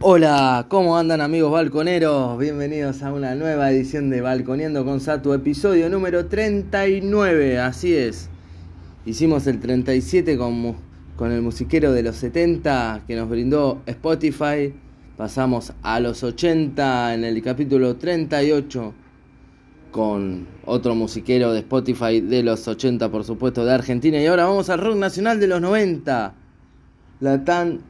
Hola, ¿cómo andan amigos balconeros? Bienvenidos a una nueva edición de Balconeando con Sato, episodio número 39, así es. Hicimos el 37 con, con el musiquero de los 70 que nos brindó Spotify. Pasamos a los 80 en el capítulo 38 con otro musiquero de Spotify de los 80, por supuesto, de Argentina. Y ahora vamos al rock nacional de los 90. La tan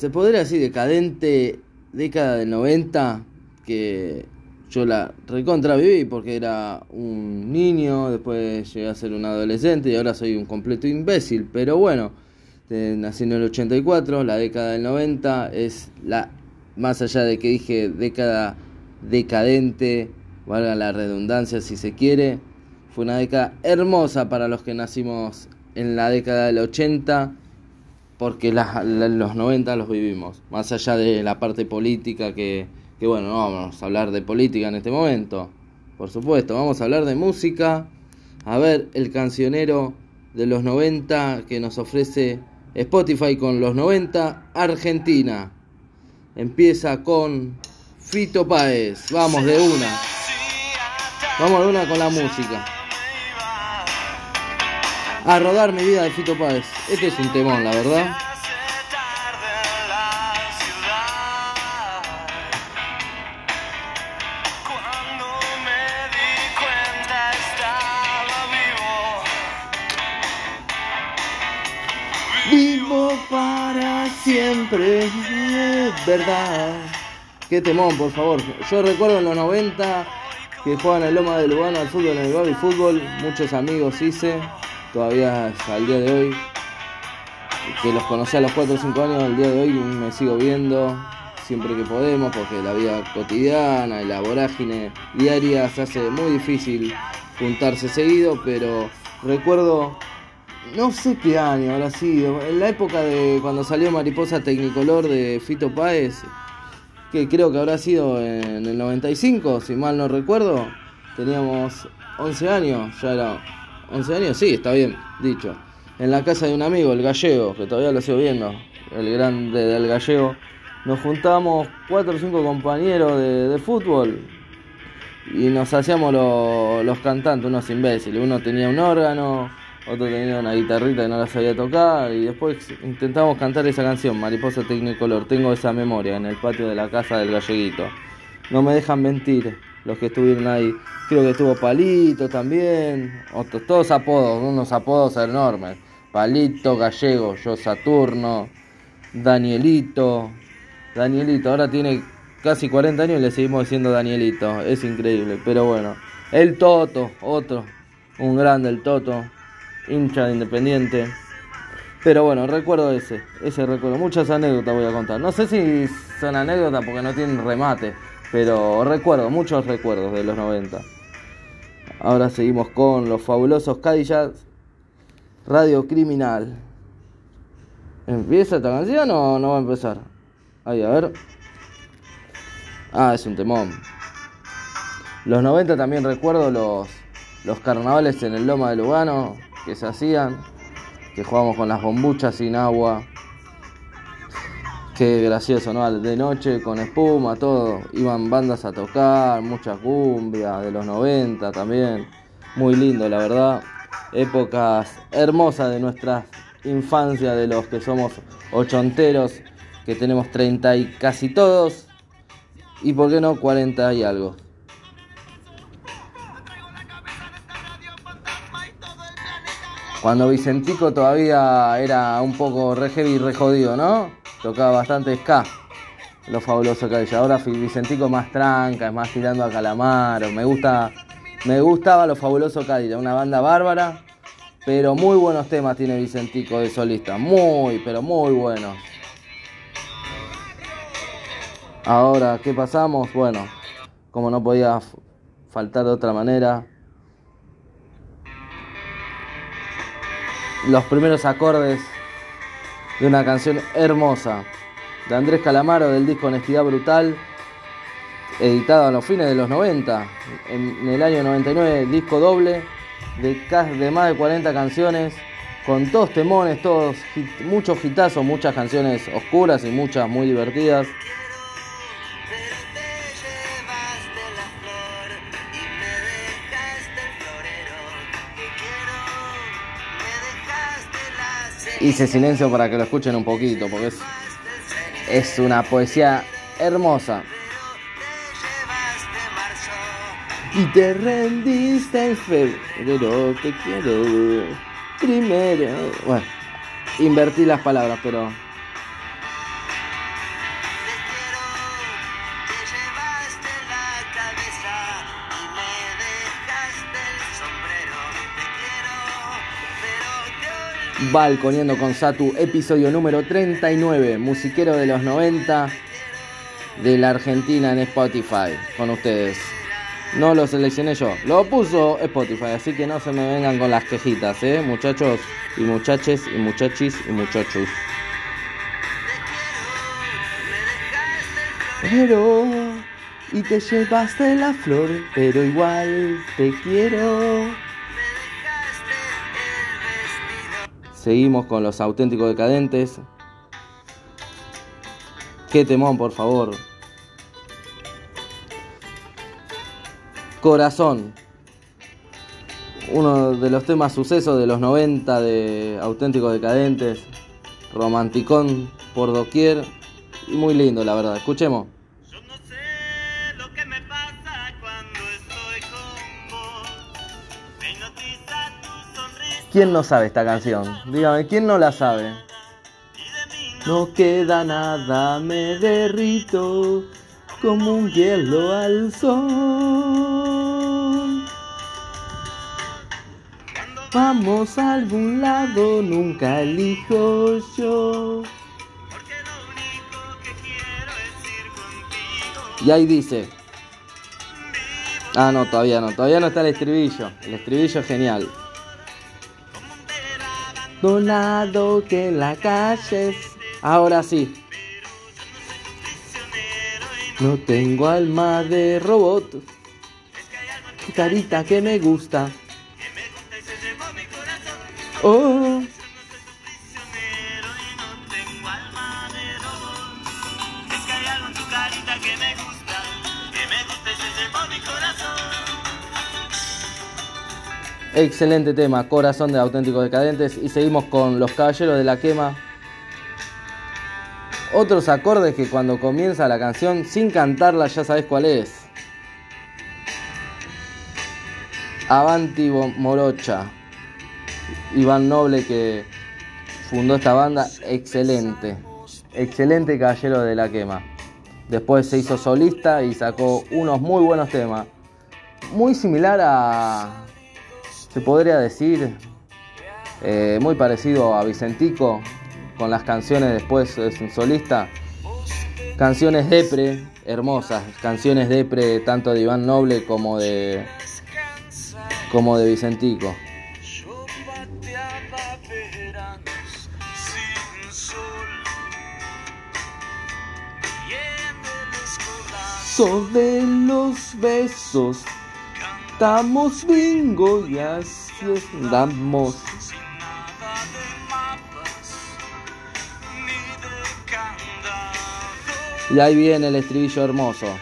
se podría decir decadente década del 90 que yo la recontra viví porque era un niño, después llegué a ser un adolescente y ahora soy un completo imbécil, pero bueno, nací en el 84, la década del 90 es la más allá de que dije década decadente, valga la redundancia si se quiere, fue una década hermosa para los que nacimos en la década del 80 porque los 90 los vivimos, más allá de la parte política que, que, bueno, no vamos a hablar de política en este momento, por supuesto, vamos a hablar de música, a ver el cancionero de los 90 que nos ofrece Spotify con los 90 Argentina. Empieza con Fito Páez, vamos de una, vamos de una con la música. A rodar mi vida de Fito Páez. Este es un temón, la verdad. Vivo para siempre, verdad. Qué temón, por favor. Yo recuerdo en los 90 que jugaban el Loma de Lugano al fútbol en el Baby Fútbol. Muchos amigos hice todavía al día de hoy, que los conocí a los 4 o 5 años, al día de hoy me sigo viendo siempre que podemos, porque la vida cotidiana y la vorágine diaria se hace muy difícil juntarse seguido, pero recuerdo, no sé qué año habrá sido, en la época de cuando salió Mariposa Tecnicolor de Fito Páez, que creo que habrá sido en el 95, si mal no recuerdo, teníamos 11 años, ya era 11 años, sí, está bien dicho. En la casa de un amigo, el gallego, que todavía lo sigo viendo, el grande del gallego, nos juntamos cuatro o cinco compañeros de, fútbol y nos hacíamos los cantantes, unos imbéciles. Uno tenía un órgano, otro tenía una guitarrita que no la sabía tocar y después intentamos cantar esa canción, Mariposa Tecnicolor. Tengo esa memoria en el patio de la casa del galleguito. No me dejan mentir los que estuvieron ahí. Creo que estuvo Palito también, otros, todos apodos, unos apodos enormes. Palito, Gallego, yo Saturno, Danielito. Danielito, ahora tiene casi 40 años y le seguimos diciendo Danielito, es increíble, pero bueno. El Toto, otro, un grande el Toto, hincha de Independiente. Pero bueno, recuerdo ese, ese recuerdo. Muchas anécdotas voy a contar. No sé si son anécdotas porque no tienen remate. Pero recuerdo, muchos recuerdos de los 90. Ahora seguimos con los fabulosos Cadillacs Radio Criminal. ¿Empieza esta canción o no va a empezar? Ahí, a ver. Ah, es un temón. Los 90 también recuerdo los, los carnavales en el Loma de Lugano que se hacían, que jugábamos con las bombuchas sin agua. Qué gracioso, ¿no? De noche con espuma, todo. Iban bandas a tocar, mucha cumbia de los 90 también. Muy lindo, la verdad. Épocas hermosas de nuestra infancia, de los que somos ochonteros, que tenemos 30 y casi todos. Y por qué no 40 y algo. Cuando Vicentico todavía era un poco re heavy re jodido, ¿no? Tocaba bastante ska. Lo fabuloso que. Ahora Vicentico más tranca, es más tirando a Calamaro. Me gusta, me gustaba lo fabuloso Cádiz, una banda bárbara, pero muy buenos temas tiene Vicentico de solista, muy, pero muy buenos. Ahora, ¿qué pasamos? Bueno, como no podía faltar de otra manera, los primeros acordes de una canción hermosa de Andrés Calamaro del disco Honestidad Brutal, editado a los fines de los 90, en, el año 99, disco doble de, más de 40 canciones con todos temones, todos muchos hitazos, muchas canciones oscuras y muchas muy divertidas. Hice silencio para que lo escuchen un poquito, porque es, es una poesía hermosa. Y te rendiste en febrero, te quiero primero. Bueno, invertí las palabras, pero Balconiendo con Satu, episodio número 39, musiquero de los 90 de la Argentina en Spotify, con ustedes. No lo seleccioné yo, lo puso Spotify, así que no se me vengan con las quejitas, ¿eh? Muchachos y muchaches y muchachis y muchachos. Pero, y te llevaste la flor, pero igual te quiero. Seguimos con los auténticos decadentes. Qué temón, por favor. Corazón. Uno de los temas sucesos de los 90 de auténticos decadentes. Romanticón por doquier. Y muy lindo, la verdad. Escuchemos. ¿Quién no sabe esta canción? Dígame, ¿quién no la sabe? No queda nada, me derrito como un hielo al sol. Vamos a algún lado, nunca elijo yo. Y ahí dice. Ah, no, todavía no, todavía no está el estribillo. El estribillo es genial. Donado que la calle. Ahora sí. No tengo alma de robot. Carita que me gusta. Oh. Excelente tema, Corazón de Auténticos Decadentes. Y seguimos con Los Caballeros de la Quema. Otros acordes que cuando comienza la canción, sin cantarla, ya sabes cuál es. Avanti Morocha. Iván Noble que fundó esta banda. Excelente. Excelente Caballero de la Quema. Después se hizo solista y sacó unos muy buenos temas. Muy similar a se podría decir eh, muy parecido a Vicentico con las canciones después es un solista. Canciones depre hermosas canciones depre tanto de Iván Noble como de como de Vicentico. Sobre los besos Estamos bingo y así andamos. Y ahí viene el estribillo hermoso.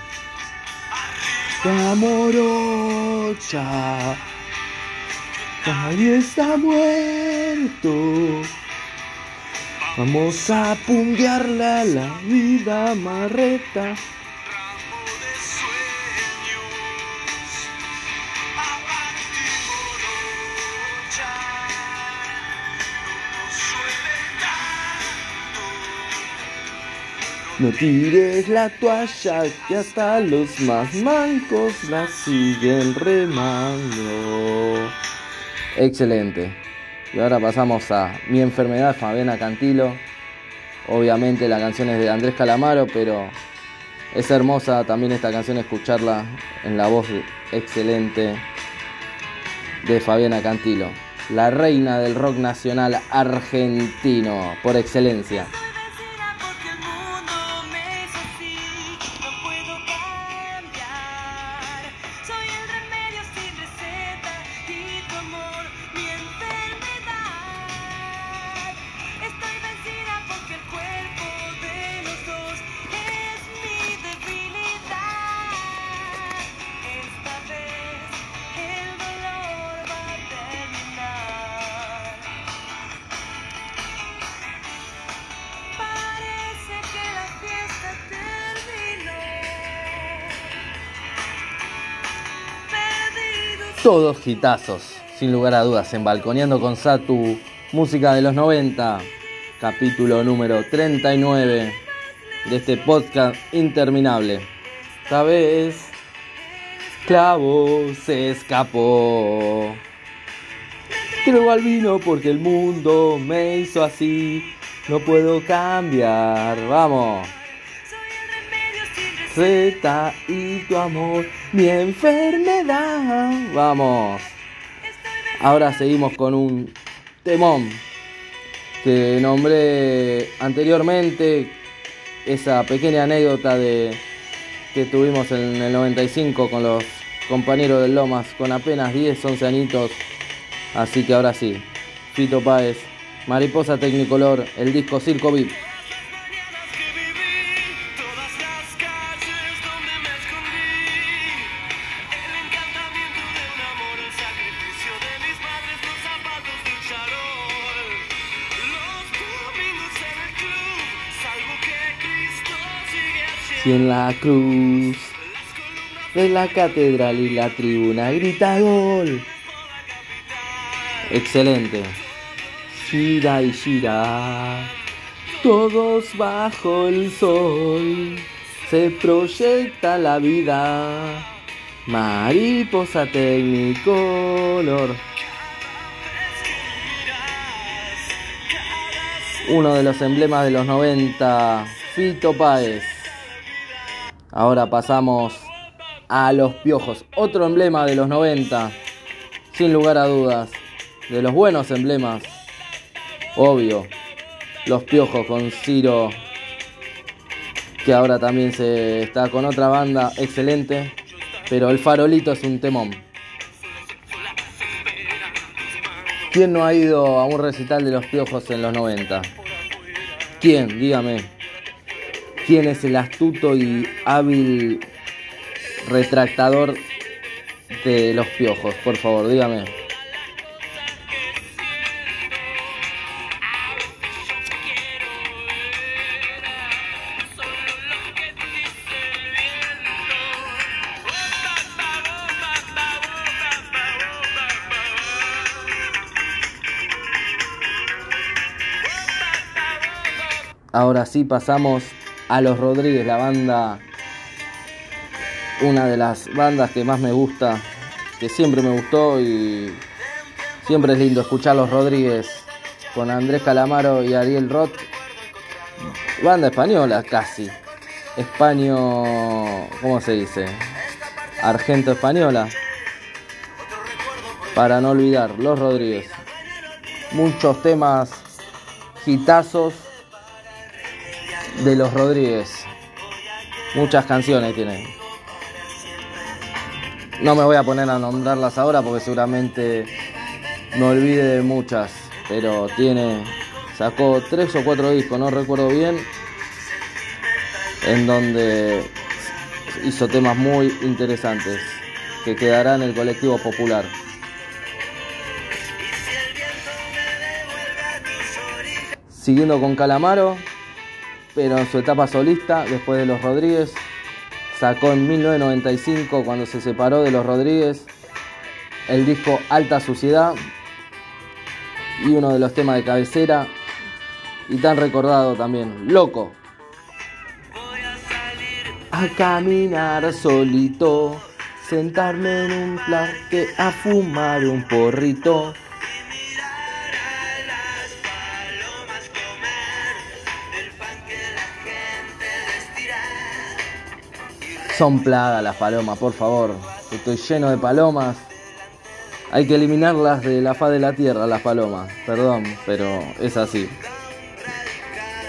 Amorocha, nadie está muerto. Vamos a punguearle la vida marreta. No tires la toalla que hasta los más mancos la siguen remando. Excelente. Y ahora pasamos a Mi enfermedad, Fabiana Cantilo. Obviamente la canción es de Andrés Calamaro, pero es hermosa también esta canción escucharla en la voz excelente de Fabiana Cantilo, la reina del rock nacional argentino por excelencia. Todos hitazos, sin lugar a dudas, en Balconeando con Satu, música de los 90, capítulo número 39 de este podcast interminable. Esta vez, Clavo se escapó. Creo al vino porque el mundo me hizo así. No puedo cambiar. Vamos. Z y tu amor, mi enfermedad. Vamos. Ahora seguimos con un temón que nombré anteriormente. Esa pequeña anécdota de que tuvimos en el 95 con los compañeros del Lomas con apenas 10, 11 añitos. Así que ahora sí, Fito Páez, Mariposa Tecnicolor, el disco Circo VIP. En la cruz de la catedral y la tribuna grita gol. Excelente. Gira y gira. Todos bajo el sol. Se proyecta la vida. Mariposa tecnicolor. Uno de los emblemas de los 90, Fito Páez. Ahora pasamos a los piojos. Otro emblema de los 90, sin lugar a dudas. De los buenos emblemas. Obvio. Los piojos con Ciro. Que ahora también se está con otra banda excelente. Pero el farolito es un temón. ¿Quién no ha ido a un recital de los piojos en los 90? ¿Quién? Dígame quién es el astuto y hábil retractador de los piojos, por favor, dígame. Ahora sí pasamos a los Rodríguez, la banda, una de las bandas que más me gusta, que siempre me gustó y siempre es lindo escuchar a los Rodríguez con Andrés Calamaro y Ariel Roth. Banda española casi. Españo, ¿cómo se dice? Argento española. Para no olvidar, Los Rodríguez. Muchos temas hitazos de los Rodríguez. Muchas canciones tiene. No me voy a poner a nombrarlas ahora porque seguramente me olvide de muchas. Pero tiene. Sacó tres o cuatro discos, no recuerdo bien. En donde hizo temas muy interesantes. Que quedarán en el colectivo popular. Siguiendo con Calamaro, pero en su etapa solista, después de los Rodríguez, sacó en 1995, cuando se separó de los Rodríguez, el disco Alta Suciedad y uno de los temas de cabecera y tan recordado también, Loco. A caminar solito, sentarme en un plaque a fumar un porrito. Son plagas las palomas, por favor. Estoy lleno de palomas. Hay que eliminarlas de la faz de la tierra, las palomas. Perdón, pero es así.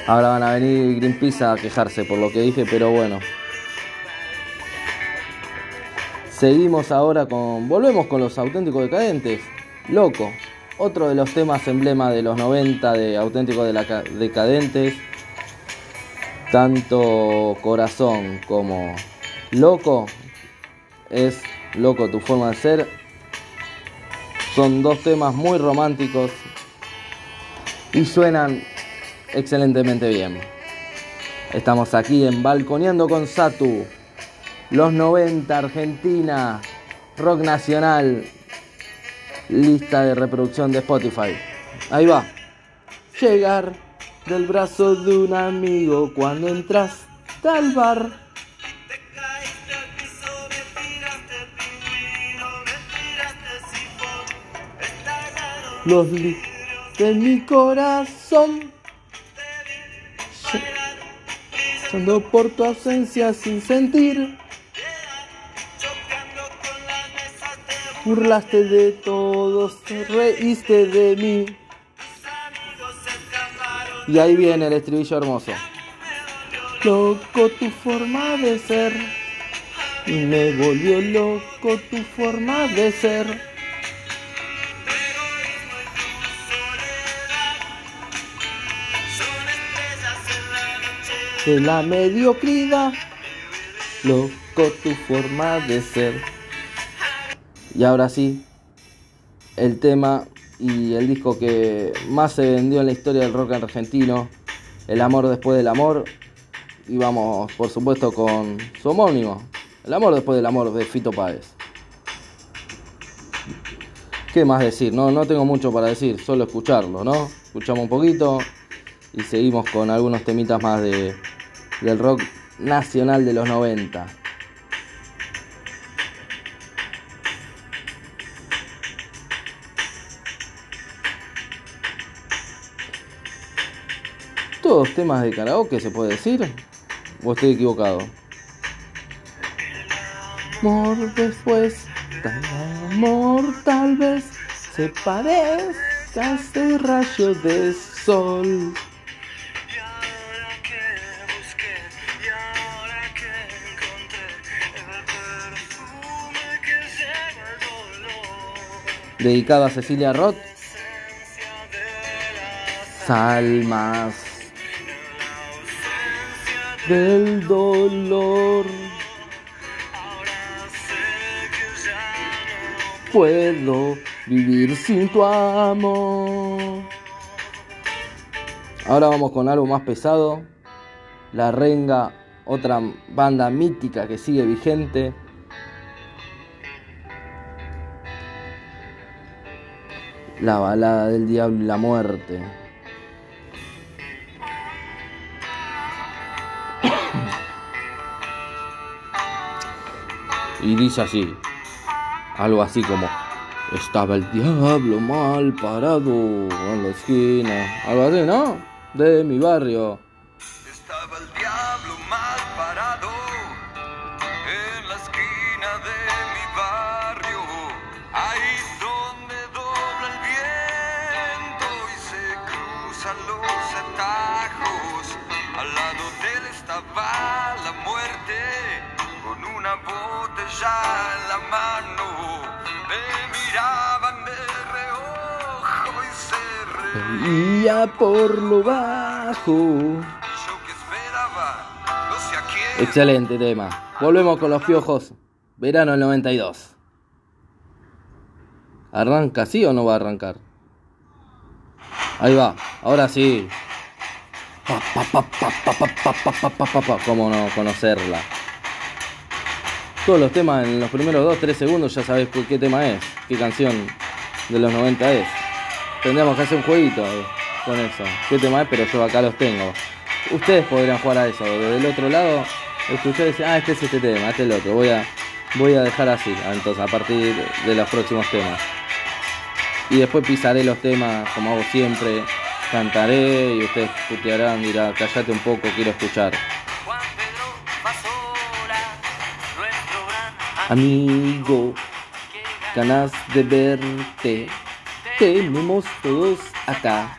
Ahora van a venir Greenpeace a quejarse por lo que dije, pero bueno. Seguimos ahora con. Volvemos con los auténticos decadentes. Loco. Otro de los temas emblema de los 90 de auténticos decadentes. Tanto corazón como Loco es loco tu forma de ser. Son dos temas muy románticos y suenan excelentemente bien. Estamos aquí en Balconeando con Satu. Los 90, Argentina, rock nacional, lista de reproducción de Spotify. Ahí va. Llegar del brazo de un amigo cuando entras al bar. Los de mi corazón. Yendo por tu ausencia sin sentir. Burlaste de todos, reíste de mí. Y ahí viene el estribillo hermoso. Loco tu forma de ser. Y me volvió loco tu forma de ser. De la mediocridad. Loco tu forma de ser. Y ahora sí, el tema y el disco que más se vendió en la historia del rock argentino, El amor después del amor. Y vamos, por supuesto, con su homónimo, El amor después del amor de Fito Páez. ¿Qué más decir? No, no tengo mucho para decir, solo escucharlo, ¿no? Escuchamos un poquito y seguimos con algunos temitas más de, del rock nacional de los 90. todos temas de karaoke, se puede decir. ¿O estoy equivocado? Amor después, amor tal vez se parezca a ese rayo de sol. Dedicado a Cecilia Roth. Salmas del dolor. Puedo vivir sin tu amor. Ahora vamos con algo más pesado. La Renga, otra banda mítica que sigue vigente. La balada del diablo y la muerte. y dice así, algo así como, estaba el diablo mal parado en la esquina, algo así, ¿no? De mi barrio. Por lo bajo. Excelente tema. Volvemos con los piojos. Verano del 92. ¿Arranca sí o no va a arrancar? Ahí va, ahora sí. ¿Cómo no conocerla? todos los temas en los primeros 2-3 segundos ya sabes qué tema es, qué canción de los 90 es. Tendríamos que hacer un jueguito con eso, qué tema es, pero yo acá los tengo. Ustedes podrían jugar a eso, desde el otro lado, escuchar y decir, ah, este es este tema, este es el otro. Voy a, voy a dejar así, entonces, a partir de los próximos temas. Y después pisaré los temas como hago siempre, cantaré y ustedes putearán, dirán, callate un poco, quiero escuchar. Amigo, ganas de verte, tenemos todos acá. su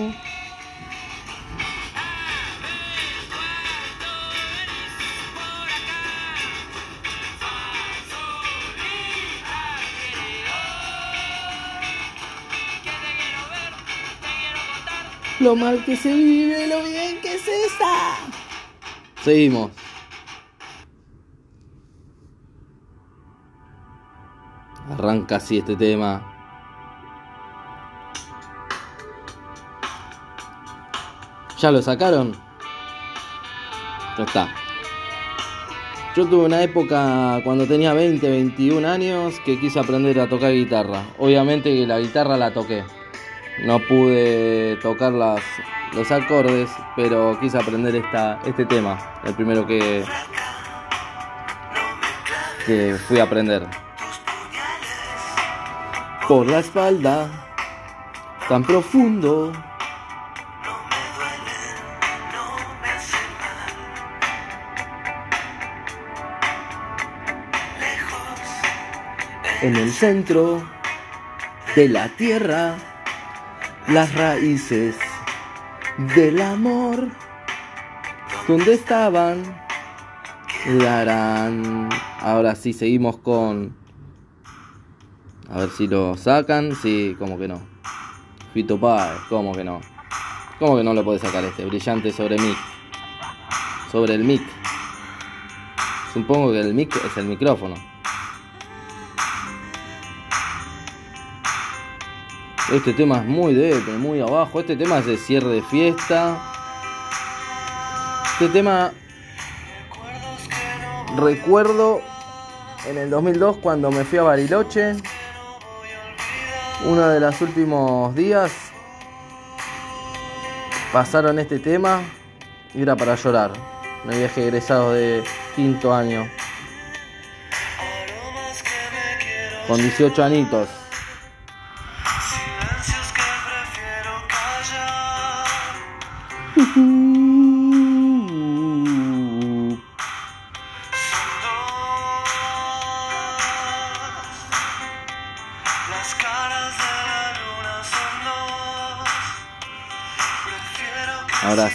Lo mal que se vive, lo bien que se está. Seguimos. Arranca así este tema. ¿Ya lo sacaron? Ya está. Yo tuve una época cuando tenía 20, 21 años que quise aprender a tocar guitarra. Obviamente que la guitarra la toqué no pude tocar las, los acordes, pero quise aprender esta, este tema, el primero que, que fui a aprender. Por la espalda, tan profundo. En el centro de la tierra las raíces del amor. ¿Dónde estaban? Darán. Ahora sí, seguimos con. A ver si lo sacan. Sí, como que no. Fito Páez, como que no. ¿Cómo que no lo puede sacar este? Brillante sobre mic. Sobre el mic. Supongo que el mic es el micrófono. Este tema es muy débil, muy abajo. Este tema es de cierre de fiesta. Este tema recuerdo en el 2002 cuando me fui a Bariloche. Uno de los últimos días pasaron este tema y era para llorar. Me viaje egresado de quinto año. Con 18 anitos.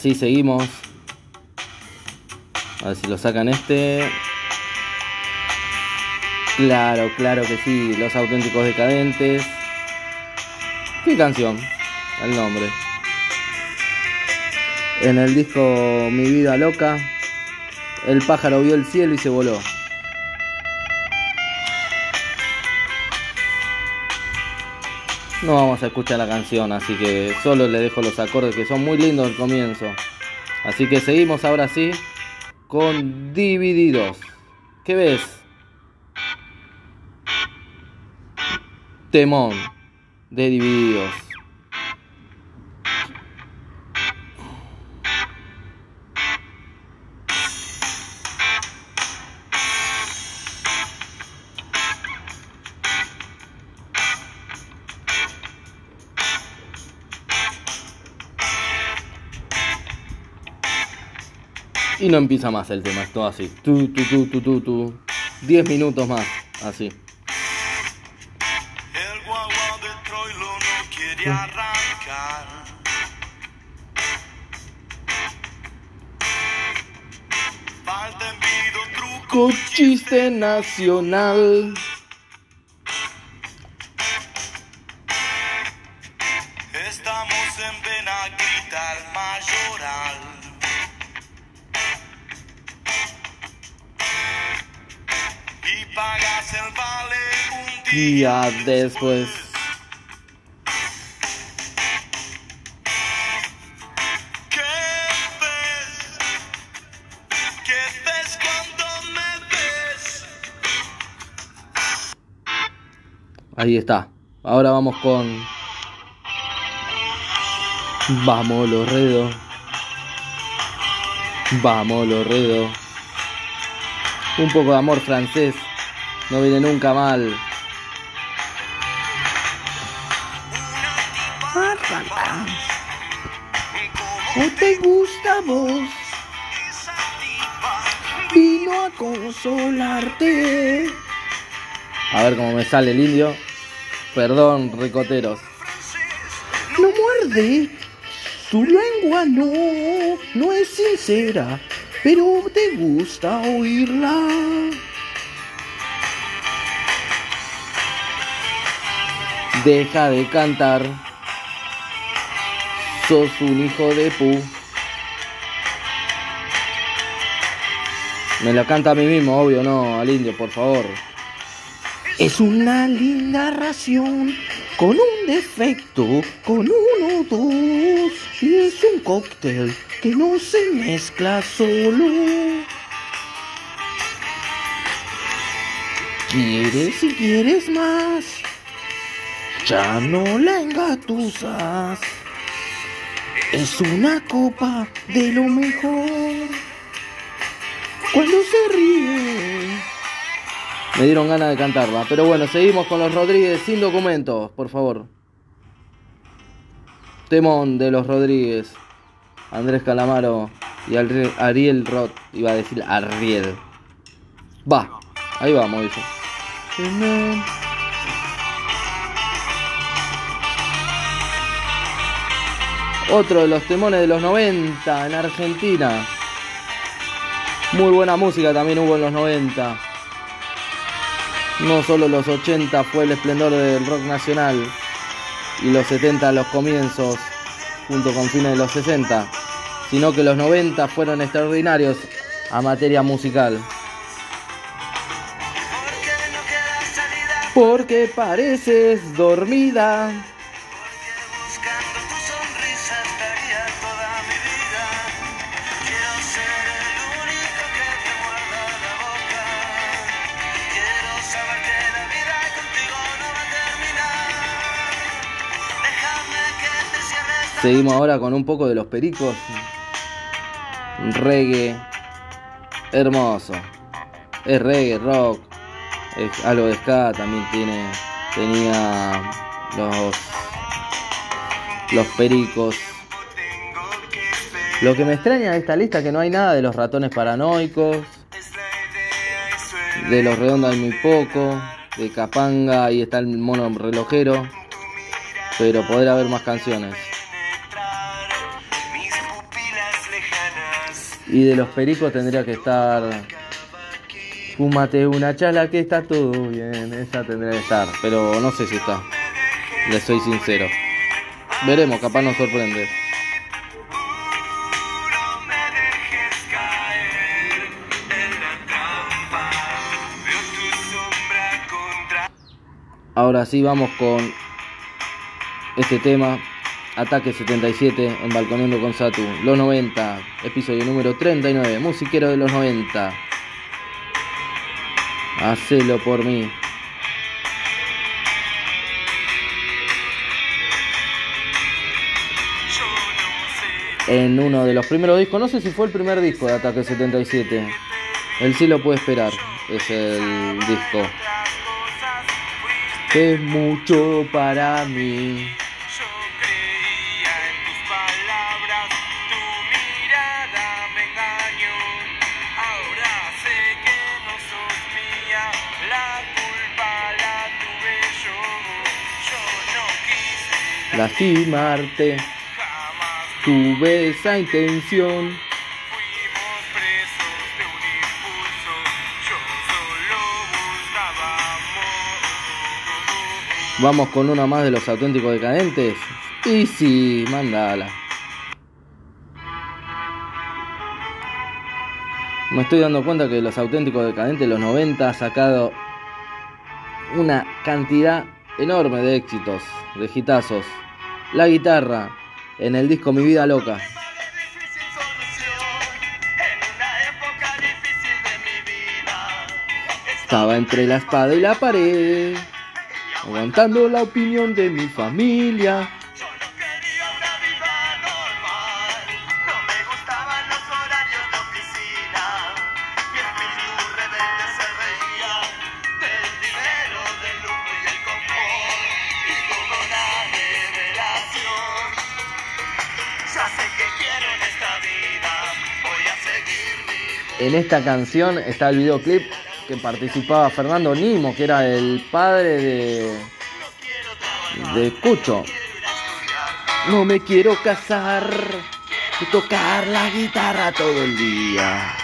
Ahora sí, seguimos. A ver si lo sacan este. Claro, claro que sí. Los auténticos decadentes. ¿Qué canción? El nombre. En el disco Mi vida loca, el pájaro vio el cielo y se voló. No vamos a escuchar la canción, así que solo le dejo los acordes que son muy lindos al comienzo. Así que seguimos ahora sí con Divididos. ¿Qué ves? Temón de Divididos. No empieza más el tema, es todo así. Tu, tu, tu, tu, tu, tu. 10 minutos más, así. El guagua de Troilo no quiere arrancar. Falta envido, truco, Chiste nacional. Día después. Ahí está. Ahora vamos con. Vamos, Lorredo. Vamos, Lorredo. Un poco de amor francés. No viene nunca mal. Tipa Vino a consolarte. A ver cómo me sale el indio. Perdón, ricoteros. No muerde. Tu lengua no, no es sincera, pero te gusta oírla. Deja de cantar. Sos un hijo de pu. Me lo canta a mí mismo, obvio, no, al indio, por favor. Es una linda ración con un defecto, con uno dos. Y es un cóctel que no se mezcla solo. ¿Quieres y quieres más? Ya no la engatusas. Es una copa de lo mejor. Cuando se ríe. Me dieron ganas de cantarla. Pero bueno, seguimos con los Rodríguez sin documentos, por favor. Temón de los Rodríguez. Andrés Calamaro y Ariel- Roth. Iba a decir Ariel. Va, ahí vamos, dice. Otro de los temones de los 90 en Argentina. Muy buena música también hubo en los 90. No solo los 80 fue el esplendor del rock nacional y los 70 los comienzos junto con fines de los 60, sino que los 90 fueron extraordinarios a materia musical. Porque pareces dormida. Seguimos ahora con un poco de los pericos. Reggae. Hermoso. Es reggae, rock. Es algo de ska también tiene. Tenía los. Los pericos. Lo que me extraña de esta lista es que no hay nada de los ratones paranoicos. De los redondos hay muy poco. De Capanga ahí está el mono relojero. Pero podrá haber más canciones. Y de los pericos tendría que estar. Fúmate una chala que está todo bien. Esa tendría que estar. Pero no sé si está. Les soy sincero. Veremos, capaz nos sorprende. Ahora sí vamos con este tema. Ataque 77 en Balconeando con Satu. Los 90. Episodio número 39. Musiquero de los 90. Hacelo por mí. En uno de los primeros discos. No sé si fue el primer disco de Ataque 77. El sí lo puede esperar. Es el disco. Es mucho para mí. Lastimarte. Tuve esa intención. Fuimos presos de un impulso, yo solo buscaba amor. Vamos con una más de los auténticos decadentes. Y sí, mandala. Me estoy dando cuenta que los auténticos decadentes de los 90 ha sacado una cantidad enorme de éxitos, de hitazos. La guitarra en el disco Mi Vida Loca. Estaba entre la espada y la pared, aguantando la opinión de mi familia. Esta canción está el videoclip que participaba Fernando Nimo, que era el padre de, de Cucho. No me quiero casar y tocar la guitarra todo el día.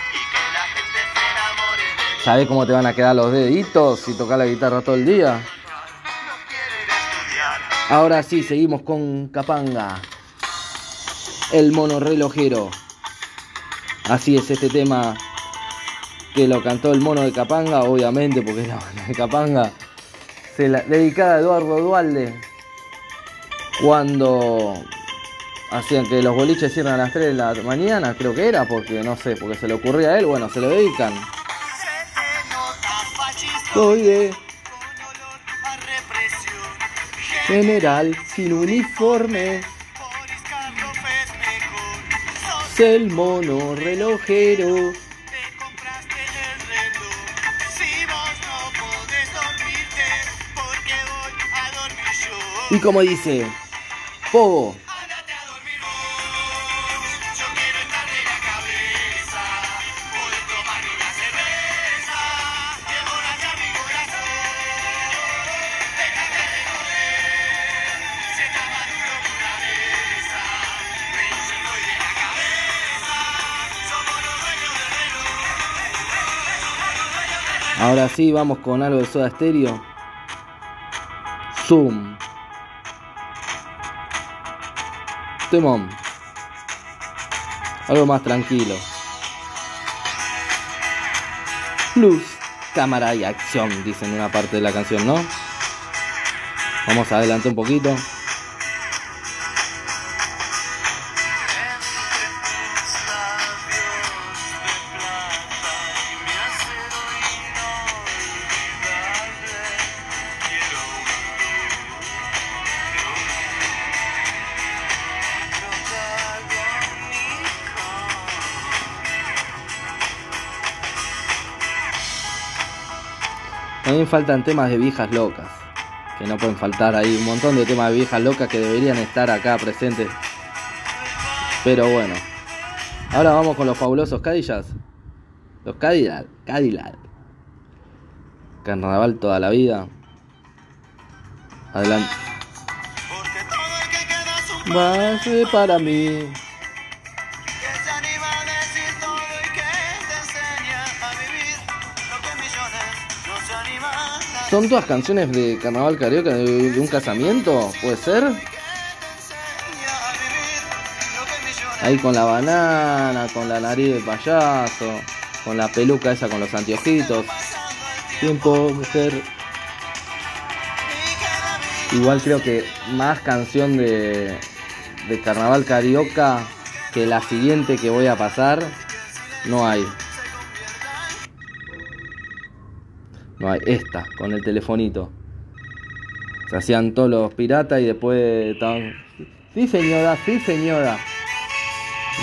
¿Sabes cómo te van a quedar los deditos si tocas la guitarra todo el día? Ahora sí, seguimos con Capanga. El mono relojero. Así es este tema que lo cantó el mono de Capanga, obviamente, porque es la banda de Capanga. Se la, dedicada a Eduardo Dualde. Cuando hacían que los boliches cierran a las 3 de la mañana, creo que era, porque no sé, porque se le ocurría a él, bueno, se lo dedican. Soy de general sin uniforme. Es el mono relojero. Y como dice, Pogo, Ahora sí, vamos con algo de soda estéreo. Zoom. Temón. Algo más tranquilo. Luz, cámara y acción, dicen en una parte de la canción, ¿no? Vamos a adelantar un poquito. También faltan temas de viejas locas. Que no pueden faltar ahí. Un montón de temas de viejas locas que deberían estar acá presentes. Pero bueno. Ahora vamos con los fabulosos Cadillas. Los Cadillac. Cadillac. Carnaval toda la vida. Adelante. Porque todo el ¿Son todas canciones de Carnaval Carioca de, un casamiento? ¿Puede ser? Ahí con la banana, con la nariz de payaso, con la peluca esa con los anteojitos. Tiempo, mujer. Igual creo que más canción de, de Carnaval Carioca que la siguiente que voy a pasar, no hay. No hay. Esta, con el telefonito. Se hacían todos los piratas y después estaban... Sí señora, sí señora.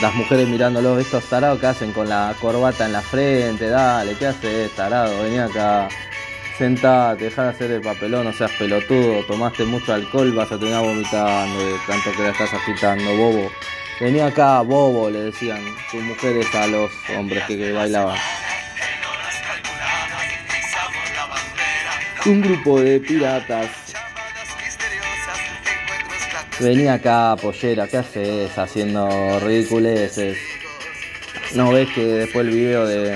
Las mujeres mirándolo, estos tarados que hacen con la corbata en la frente, dale, ¿qué haces, tarado? Vení acá, sentate, dejá de hacer el papelón, no seas pelotudo, tomaste mucho alcohol, vas a terminar vomitando de tanto que la estás agitando, bobo. Vení acá, bobo, le decían sus mujeres a los hombres que, que bailaban. Un grupo de piratas Vení acá, pollera, ¿qué haces haciendo ridiculeces? ¿No ves que después el video de,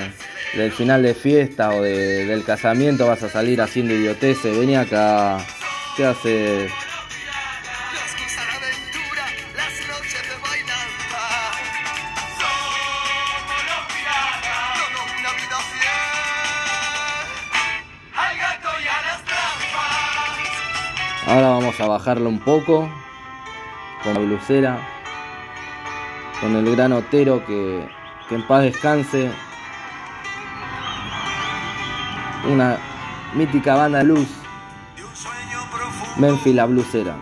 del final de fiesta o de- del casamiento vas a salir haciendo idioteces? Vení acá, ¿qué haces? Vamos a bajarlo un poco con la blusera, con el gran Otero que, en paz descanse. Una mítica banda de. Memphis la blusera.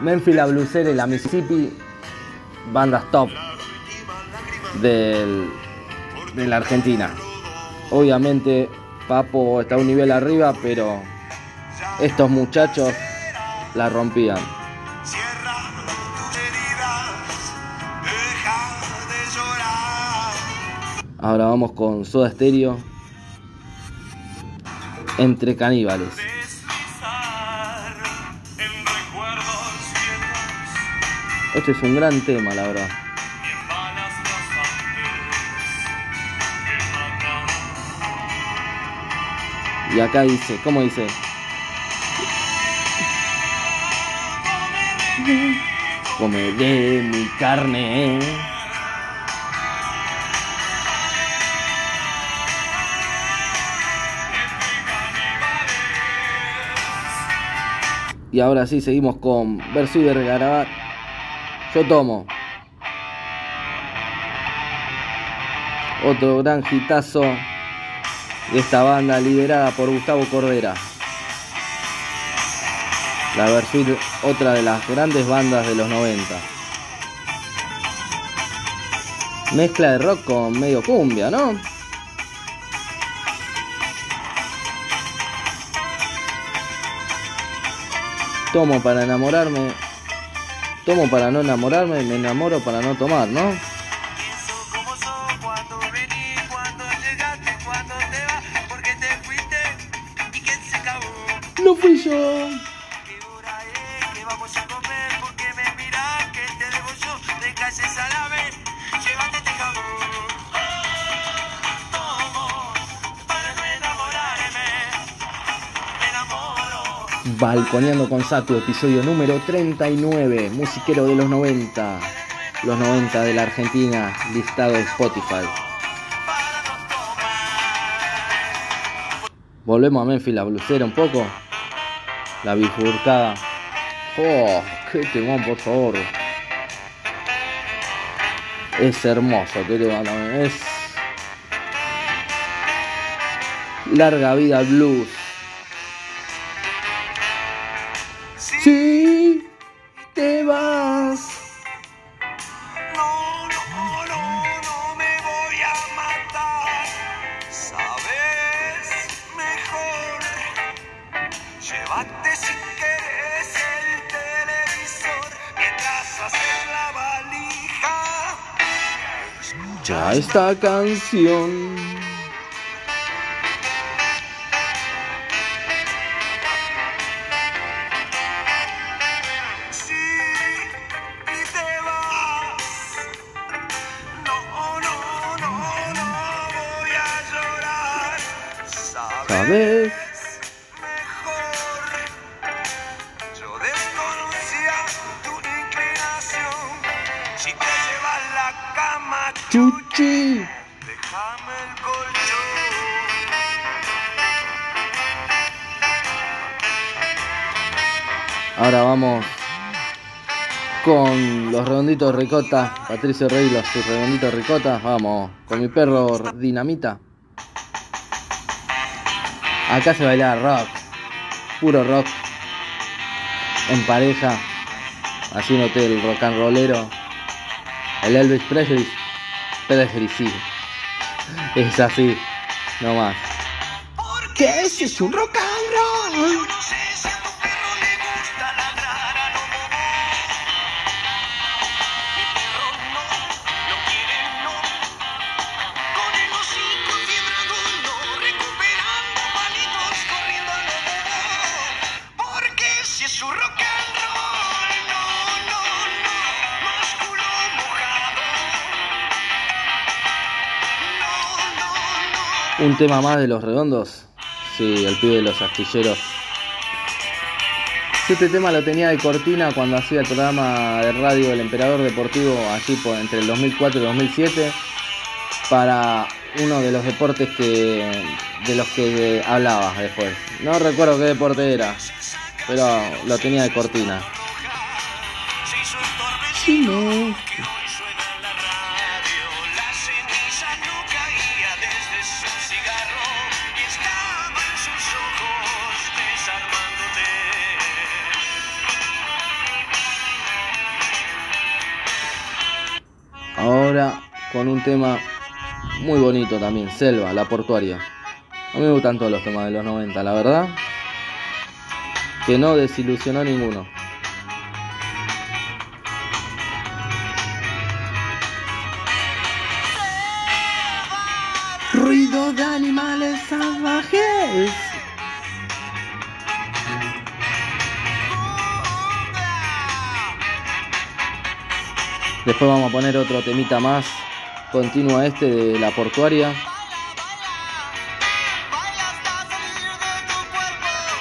Memphis la blusera y la Mississippi, bandas top del, de la Argentina. Obviamente Papo está un nivel arriba, pero estos muchachos la rompían. Cierra tus heridas. Deja de llorar. Ahora vamos con Soda Stereo. Entre caníbales. Este es un gran tema, la verdad. Y acá dice, ¿cómo dice? Come de mi carne. Y ahora sí, seguimos con Verso y Vergarabat. Yo tomo. Otro gran hitazo de esta banda liderada por Gustavo Cordera. La Versuit, otra de las grandes bandas de los 90. Mezcla de rock con medio cumbia, ¿no? Tomo para enamorarme. Tomo para no enamorarme, me enamoro para no tomar, ¿no? Balconeando con Sato, episodio número 39, musiquero de los 90, los 90 de la Argentina, listado en Spotify. Volvemos a Memphis, la blusera un poco, la bifurcada. ¡Oh! ¡Qué temón, por favor! Es hermoso, qué tema también. Es. Larga vida blues. Esta canción. Si te vas. No, no, no, no voy a llorar. Sabes. El colchón. Ahora vamos con los redonditos ricota. Patricio Rey, los redonditos ricota. Vamos, con mi perro Dinamita. Acá se baila rock, puro rock. En pareja, haciéndote el rock and rollero. El Elvis Presley, Sí. Es así, no más. Que ese es un rock Un tema más de los redondos. Sí, el pibe de los astilleros. Este tema lo tenía de cortina cuando hacía el programa de radio El Emperador Deportivo, allí por, entre el 2004 y 2007, para uno de los deportes que de los que hablaba después. No recuerdo qué deporte era, pero lo tenía de cortina. Se hizo Ahora con un tema muy bonito también, Selva, la portuaria. A mí me gustan todos los temas de los 90, la verdad. Que no desilusionó ninguno. Después vamos a poner otro temita más. Continúa este de la portuaria.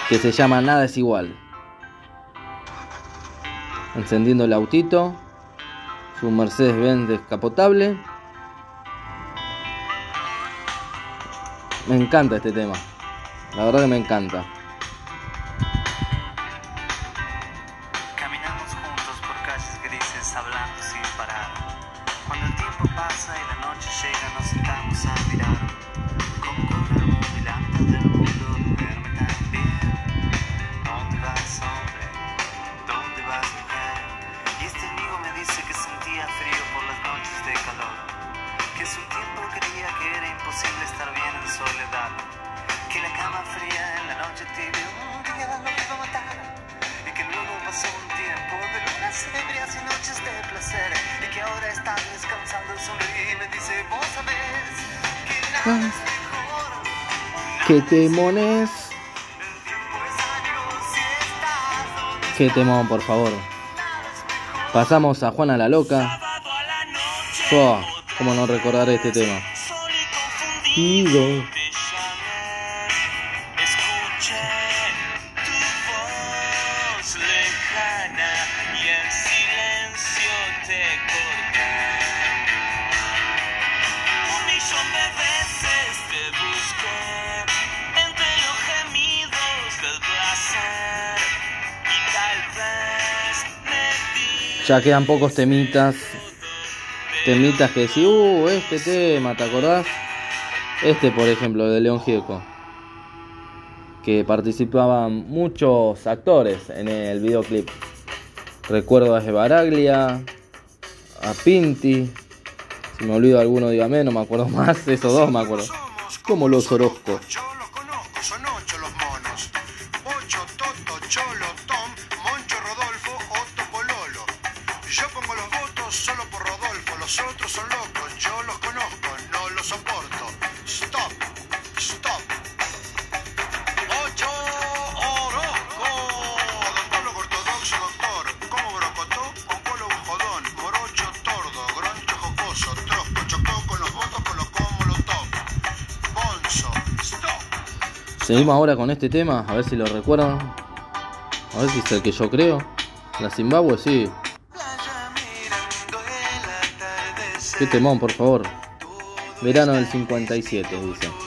Que se llama Nada es igual. Encendiendo el autito. Su Mercedes Benz descapotable. Me encanta este tema. La verdad que me encanta. Imposible estar bien en soledad. Que la cama fría en la noche tibia un día lo iba a matar. Y que luego pasó un tiempo de lunas ebrias y noches de placer. Y que ahora está descansando, sonríe y me dice, vos sabés que nada es mejor. ¡Qué temones! ¡Qué temón, por favor! Pasamos a Juana la Loca. Oh, ¿Cómo no recordar este tema? Solo y confundido. Ido. Te llamé, escuché tu voz lejana y en silencio te corté. Un millón de veces te busqué entre los gemidos del placer y tal vez me di Ya quedan pocos temitas. Temitas que decís, uh, este tema, ¿te acordás? Este, por ejemplo, de León Gieco. Que participaban muchos actores en el videoclip. Recuerdo a Baraglia, a Pinti. Si me olvido alguno, dígame, no me acuerdo más. Esos dos me acuerdo. Como los Orozco. Seguimos ahora con este tema, a ver si lo recuerdan. A ver si es el que yo creo. La Zimbabue, sí. Qué temón, por favor. Verano del 57, dice.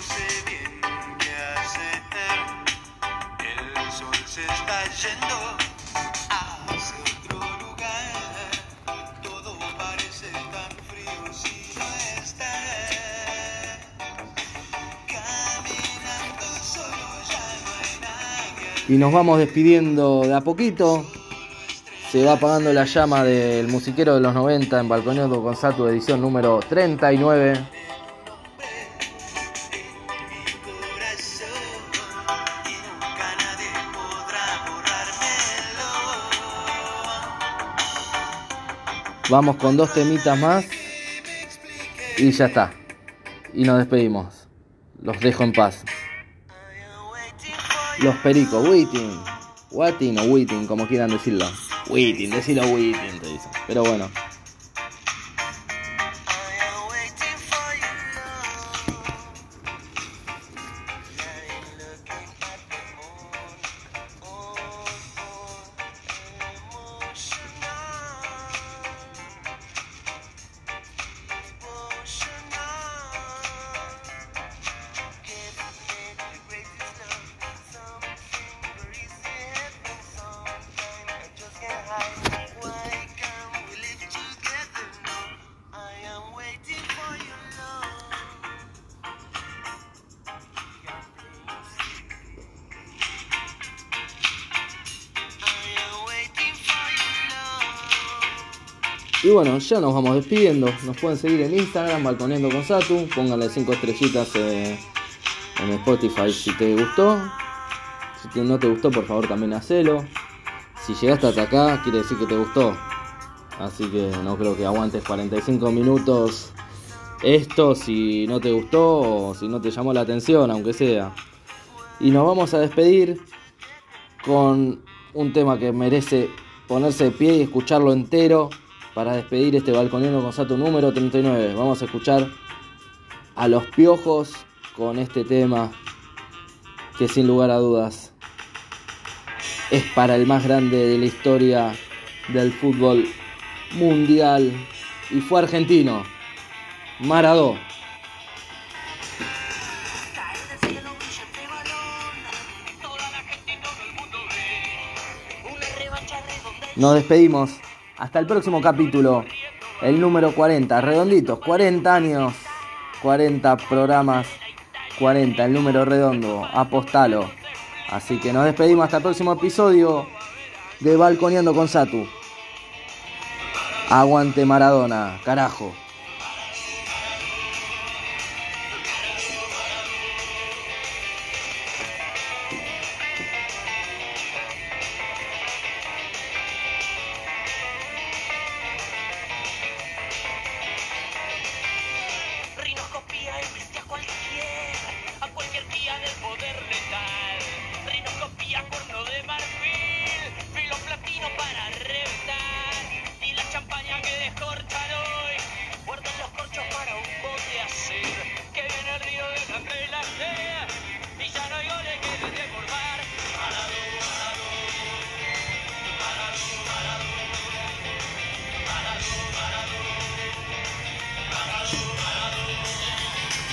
Y nos vamos despidiendo de a poquito. Se va apagando la llama del musiquero de los 90 en Balconeando con Satu, edición número 39. corazón y nunca nadie podrá borrármelo. Vamos con dos temitas más. Y ya está. Y nos despedimos. Los dejo en paz. Los pericos, waiting. Waiting o waiting, como quieran decirlo. Waiting, decilo waiting, te dicen. Pero bueno. Bueno, ya nos vamos despidiendo. Nos pueden seguir en Instagram, Balconeando con Satu. Pónganle 5 estrellitas eh, en Spotify si te gustó. Si no te gustó, por favor también hacelo. Si llegaste hasta acá, quiere decir que te gustó. Así que no creo que aguantes 45 minutos esto si no te gustó o si no te llamó la atención, aunque sea. Y nos vamos a despedir con un tema que merece ponerse de pie y escucharlo entero para despedir este balconiano con Sato número 39. Vamos a escuchar a los piojos con este tema que sin lugar a dudas es para el más grande de la historia del fútbol mundial y fue argentino, Maradó. Nos despedimos. Hasta el próximo capítulo. El número 40. Redonditos. 40 años. 40 programas. 40. El número redondo. Apostalo. Así que nos despedimos hasta el próximo episodio de Balconeando con Satu. Aguante Maradona. Carajo.